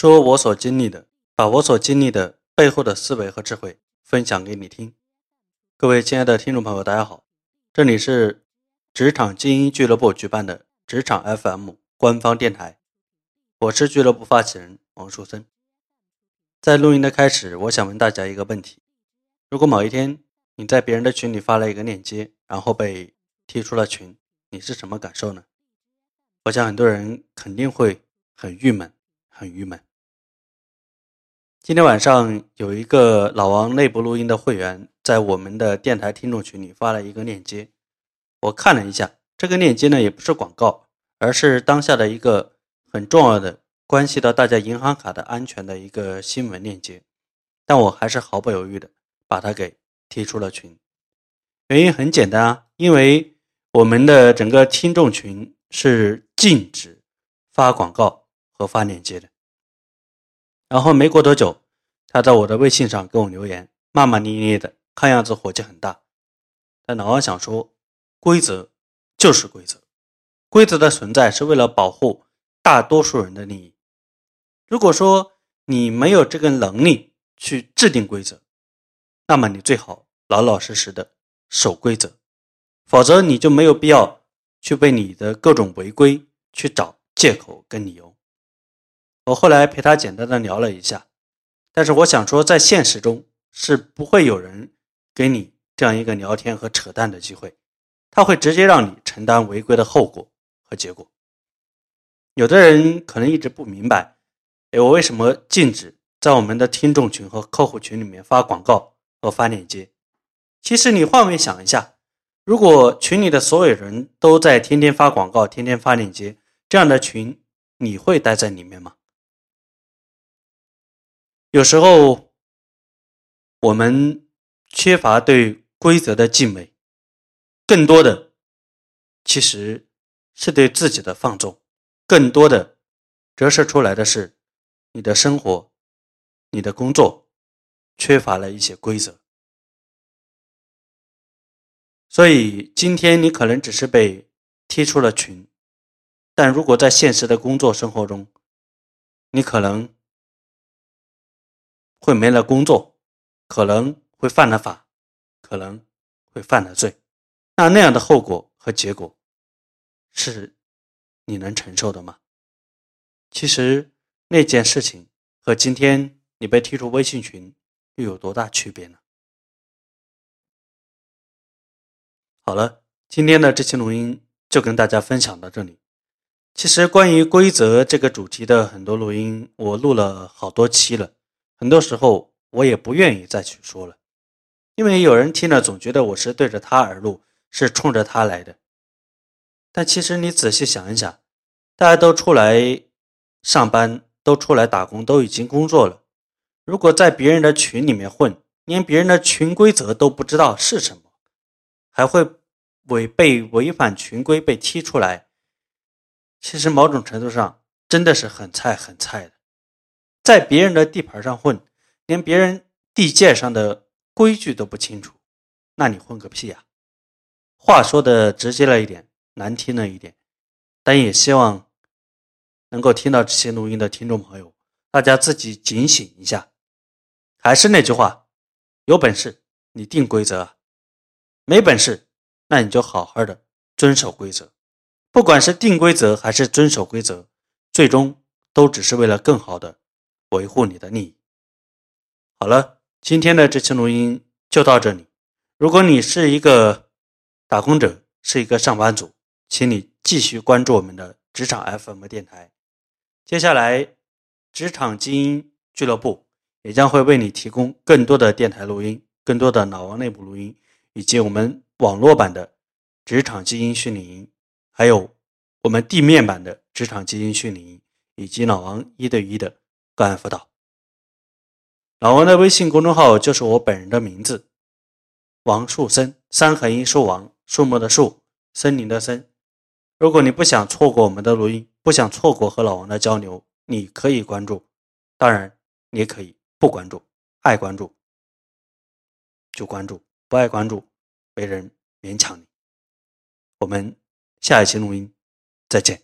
说我所经历的，把我所经历的背后的思维和智慧分享给你听。各位亲爱的听众朋友，大家好，这里是职场精英俱乐部举办的职场 FM 官方电台，我是俱乐部发起人王树森。在录音的开始，我想问大家一个问题：如果某一天你在别人的群里发了一个链接，然后被踢出了群，你是什么感受呢？我想很多人肯定会很郁闷。很郁闷。今天晚上有一个老王内部录音的会员在我们的电台听众群里发了一个链接，我看了一下，这个链接呢也不是广告，而是当下的一个很重要的关系到大家银行卡的安全的一个新闻链接，但我还是毫不犹豫的把它给踢出了群。原因很简单啊，因为我们的整个听众群是禁止发广告。和发链接的，然后没过多久，他在我的微信上给我留言，骂骂咧咧的，看样子火气很大。但老王想说，规则就是规则，规则的存在是为了保护大多数人的利益。如果说你没有这个能力去制定规则，那么你最好老老实实的守规则，否则你就没有必要去为你的各种违规去找借口跟理由。我后来陪他简单的聊了一下，但是我想说，在现实中是不会有人给你这样一个聊天和扯淡的机会，他会直接让你承担违规的后果和结果。有的人可能一直不明白，哎，我为什么禁止在我们的听众群和客户群里面发广告和发链接？其实你换位想一下，如果群里的所有人都在天天发广告、天天发链接，这样的群你会待在里面吗？有时候，我们缺乏对规则的敬畏，更多的其实是对自己的放纵，更多的折射出来的是你的生活、你的工作缺乏了一些规则。所以今天你可能只是被踢出了群，但如果在现实的工作生活中，你可能。会没了工作，可能会犯了法，可能会犯了罪，那那样的后果和结果，是你能承受的吗？其实那件事情和今天你被踢出微信群又有多大区别呢？好了，今天的这期录音就跟大家分享到这里。其实关于规则这个主题的很多录音，我录了好多期了。很多时候我也不愿意再去说了，因为有人听了总觉得我是对着他而录，是冲着他来的。但其实你仔细想一想，大家都出来上班，都出来打工，都已经工作了。如果在别人的群里面混，连别人的群规则都不知道是什么，还会违被违反群规被踢出来，其实某种程度上真的是很菜很菜的。在别人的地盘上混，连别人地界上的规矩都不清楚，那你混个屁呀！话说的直接了一点，难听了一点，但也希望能够听到这些录音的听众朋友，大家自己警醒一下。还是那句话，有本事你定规则，没本事那你就好好的遵守规则。不管是定规则还是遵守规则，最终都只是为了更好的。维护你的利益。好了，今天的这期录音就到这里。如果你是一个打工者，是一个上班族，请你继续关注我们的职场 FM 电台。接下来，职场精英俱乐部也将会为你提供更多的电台录音、更多的老王内部录音，以及我们网络版的职场精英训练营，还有我们地面版的职场精英训练营，以及老王一对一的。个案辅导，老王的微信公众号就是我本人的名字，王树森，三横一竖王，树木的树，森林的森。如果你不想错过我们的录音，不想错过和老王的交流，你可以关注，当然你也可以不关注，爱关注就关注，不爱关注没人勉强你。我们下一期录音再见。